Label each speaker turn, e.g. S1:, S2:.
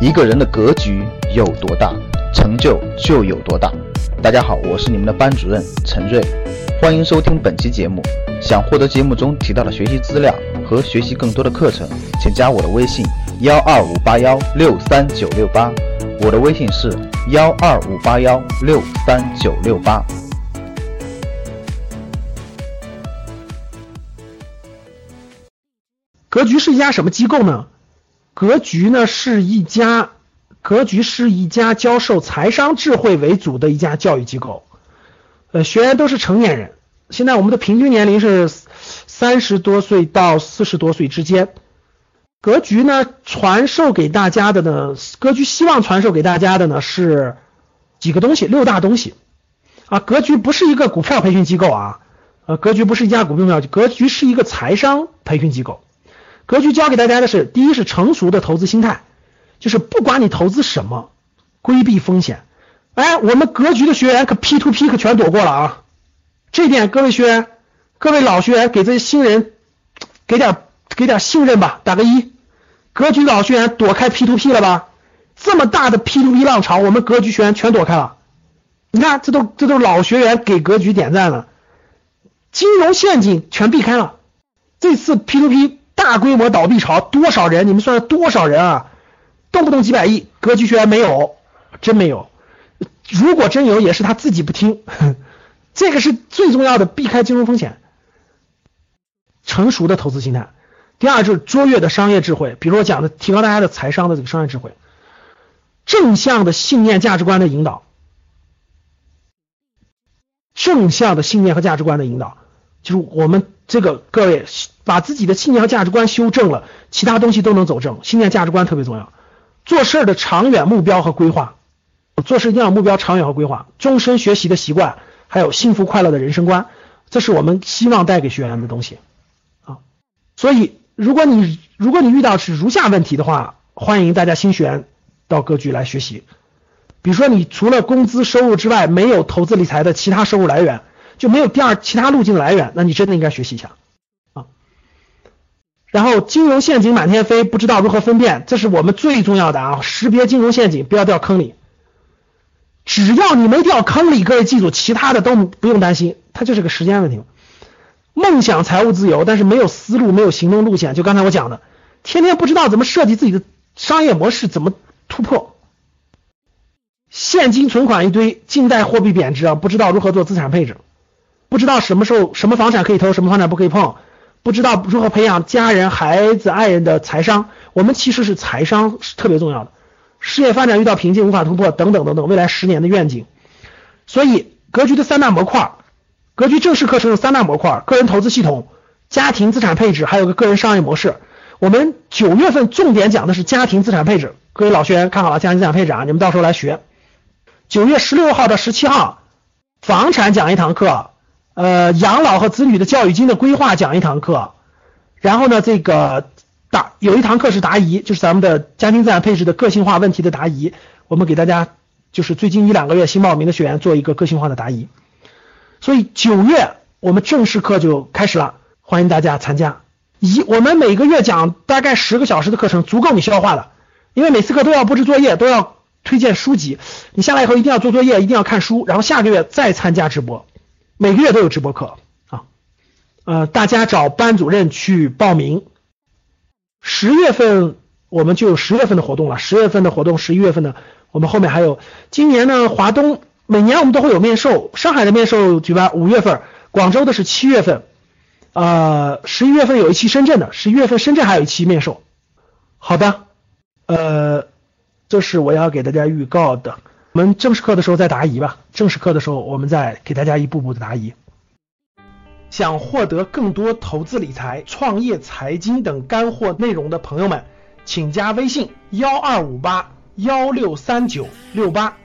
S1: 一个人的格局有多大，成就就有多大。大家好，我是你们的班主任陈瑞，欢迎收听本期节目。想获得节目中提到的学习资料和学习更多的课程，请加我的微信幺二五八幺六三九六八。我的微信是幺二五八幺六三九六八。
S2: 格局是一家什么机构呢？格局呢是一家，格局是一家教授财商智慧为主的一家教育机构。呃，学员都是成年人，现在我们的平均年龄是三十多岁到四十多岁之间。格局呢传授给大家的呢，格局希望传授给大家的呢是几个东西，六大东西啊。格局不是一个股票培训机构啊，呃，格局不是一家股票培训，格局是一个财商培训机构。格局教给大家的是，第一是成熟的投资心态，就是不管你投资什么，规避风险。哎，我们格局的学员可 P to P 可全躲过了啊！这点各位学员、各位老学员给这些新人给点给点信任吧，打个一。格局老学员躲开 P to P 了吧？这么大的 P to P 浪潮，我们格局学员全躲开了。你看，这都这都是老学员给格局点赞了，金融陷阱全避开了。这次 P to P。大规模倒闭潮，多少人？你们算算多少人啊？动不动几百亿，格局居然没有，真没有。如果真有，也是他自己不听。这个是最重要的，避开金融风险，成熟的投资心态。第二就是卓越的商业智慧，比如我讲的，提高大家的财商的这个商业智慧，正向的信念价值观的引导，正向的信念和价值观的引导，就是我们这个各位。把自己的信念和价值观修正了，其他东西都能走正。信念价值观特别重要，做事的长远目标和规划，做事一定要目标长远和规划，终身学习的习惯，还有幸福快乐的人生观，这是我们希望带给学员的东西啊。所以，如果你如果你遇到是如下问题的话，欢迎大家新学员到格局来学习。比如说，你除了工资收入之外，没有投资理财的其他收入来源，就没有第二其他路径的来源，那你真的应该学习一下。然后金融陷阱满天飞，不知道如何分辨，这是我们最重要的啊！识别金融陷阱，不要掉坑里。只要你没掉坑里，各位记住，其他的都不用担心，它就是个时间问题。梦想财务自由，但是没有思路，没有行动路线，就刚才我讲的，天天不知道怎么设计自己的商业模式，怎么突破。现金存款一堆，静贷货币贬值啊，不知道如何做资产配置，不知道什么时候什么房产可以投，什么房产不可以碰。不知道如何培养家人、孩子、爱人的财商，我们其实是财商是特别重要的。事业发展遇到瓶颈无法突破等等等等，未来十年的愿景。所以格局的三大模块，格局正式课程有三大模块：个人投资系统、家庭资产配置，还有个个人商业模式。我们九月份重点讲的是家庭资产配置，各位老学员看好了，家庭资产配置啊，你们到时候来学。九月十六号到十七号，房产讲一堂课。呃，养老和子女的教育金的规划讲一堂课，然后呢，这个答有一堂课是答疑，就是咱们的家庭资产配置的个性化问题的答疑，我们给大家就是最近一两个月新报名的学员做一个个性化的答疑，所以九月我们正式课就开始了，欢迎大家参加。一我们每个月讲大概十个小时的课程，足够你消化了，因为每次课都要布置作业，都要推荐书籍，你下来以后一定要做作业，一定要看书，然后下个月再参加直播。每个月都有直播课啊，呃，大家找班主任去报名。十月份我们就有十月份的活动了，十月份的活动，十一月份的我们后面还有。今年呢，华东每年我们都会有面授，上海的面授举办五月份，广州的是七月份，呃，十一月份有一期深圳的，十一月份深圳还有一期面授。好的，呃，这是我要给大家预告的。我们正式课的时候再答疑吧。正式课的时候，我们再给大家一步步的答疑。想获得更多投资理财、创业财经等干货内容的朋友们，请加微信幺二五八幺六三九六八。